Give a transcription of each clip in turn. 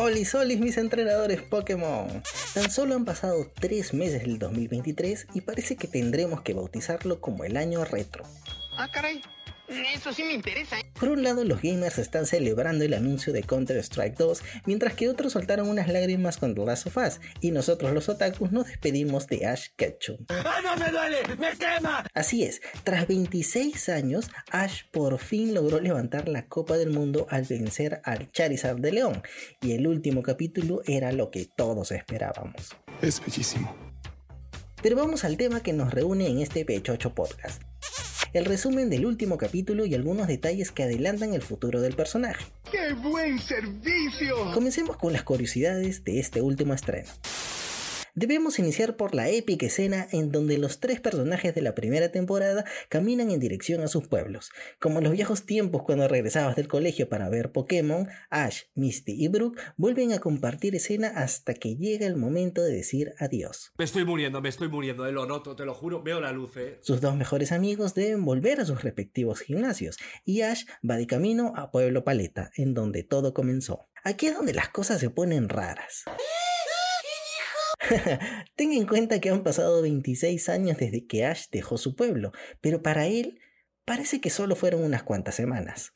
Hola solis mis entrenadores Pokémon. Tan solo han pasado 3 meses del 2023 y parece que tendremos que bautizarlo como el año retro. Ah, caray. Eso sí me interesa. ¿eh? Por un lado, los gamers están celebrando el anuncio de Counter-Strike 2, mientras que otros soltaron unas lágrimas con The Last of Us, y nosotros los otakus nos despedimos de Ash Ketchum. ¡Ah, no me duele! ¡Me quema! Así es, tras 26 años, Ash por fin logró levantar la Copa del Mundo al vencer al Charizard de León, y el último capítulo era lo que todos esperábamos. Es bellísimo. Pero vamos al tema que nos reúne en este Pechocho Podcast el resumen del último capítulo y algunos detalles que adelantan el futuro del personaje. ¡Qué buen servicio! Comencemos con las curiosidades de este último estreno. Debemos iniciar por la épica escena en donde los tres personajes de la primera temporada caminan en dirección a sus pueblos. Como en los viejos tiempos cuando regresabas del colegio para ver Pokémon, Ash, Misty y Brooke vuelven a compartir escena hasta que llega el momento de decir adiós. Me estoy muriendo, me estoy muriendo, eh, lo noto, te lo juro, veo la luz. Eh. Sus dos mejores amigos deben volver a sus respectivos gimnasios y Ash va de camino a Pueblo Paleta, en donde todo comenzó. Aquí es donde las cosas se ponen raras. Ten en cuenta que han pasado 26 años desde que Ash dejó su pueblo, pero para él parece que solo fueron unas cuantas semanas.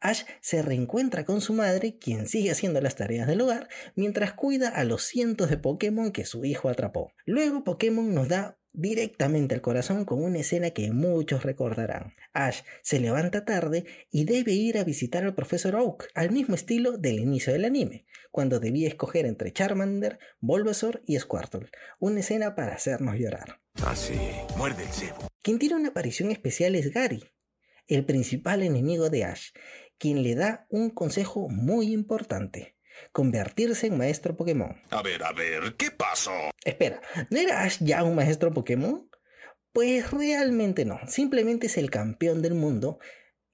Ash se reencuentra con su madre, quien sigue haciendo las tareas del hogar, mientras cuida a los cientos de Pokémon que su hijo atrapó. Luego Pokémon nos da directamente al corazón con una escena que muchos recordarán. Ash se levanta tarde y debe ir a visitar al profesor Oak, al mismo estilo del inicio del anime, cuando debía escoger entre Charmander, Bulbasaur y Squirtle, una escena para hacernos llorar. Así, ah, muerde el cebo. Quien tiene una aparición especial es Gary, el principal enemigo de Ash, quien le da un consejo muy importante convertirse en maestro Pokémon. A ver, a ver, ¿qué pasó? Espera, ¿no era Ash ya un maestro Pokémon? Pues realmente no, simplemente es el campeón del mundo.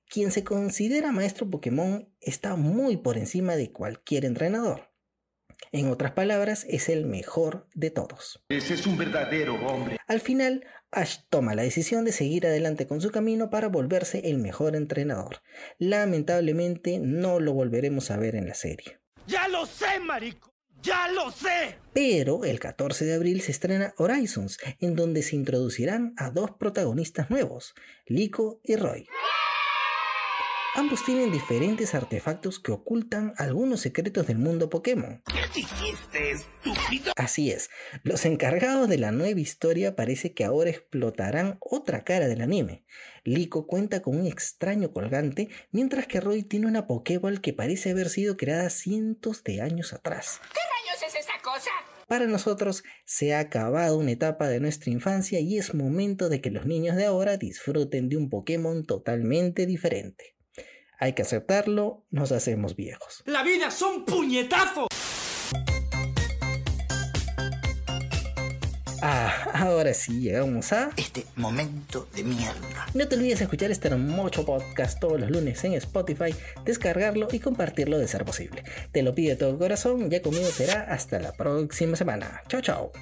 Quien se considera maestro Pokémon está muy por encima de cualquier entrenador. En otras palabras, es el mejor de todos. Ese es un verdadero hombre. Al final, Ash toma la decisión de seguir adelante con su camino para volverse el mejor entrenador. Lamentablemente no lo volveremos a ver en la serie. ¡Ya lo sé, marico! ¡Ya lo sé! Pero el 14 de abril se estrena Horizons, en donde se introducirán a dos protagonistas nuevos, Lico y Roy. Ambos tienen diferentes artefactos que ocultan algunos secretos del mundo Pokémon. ¿Qué dijiste, estúpido? Así es, los encargados de la nueva historia parece que ahora explotarán otra cara del anime. Liko cuenta con un extraño colgante, mientras que Roy tiene una Pokéball que parece haber sido creada cientos de años atrás. ¿Qué rayos es esa cosa? Para nosotros se ha acabado una etapa de nuestra infancia y es momento de que los niños de ahora disfruten de un Pokémon totalmente diferente. Hay que aceptarlo, nos hacemos viejos. ¡La vida son puñetazos! Ah, ahora sí llegamos a este momento de mierda. No te olvides de escuchar este hermoso podcast todos los lunes en Spotify, descargarlo y compartirlo de ser posible. Te lo pido de todo corazón, ya conmigo será hasta la próxima semana. Chao, chao.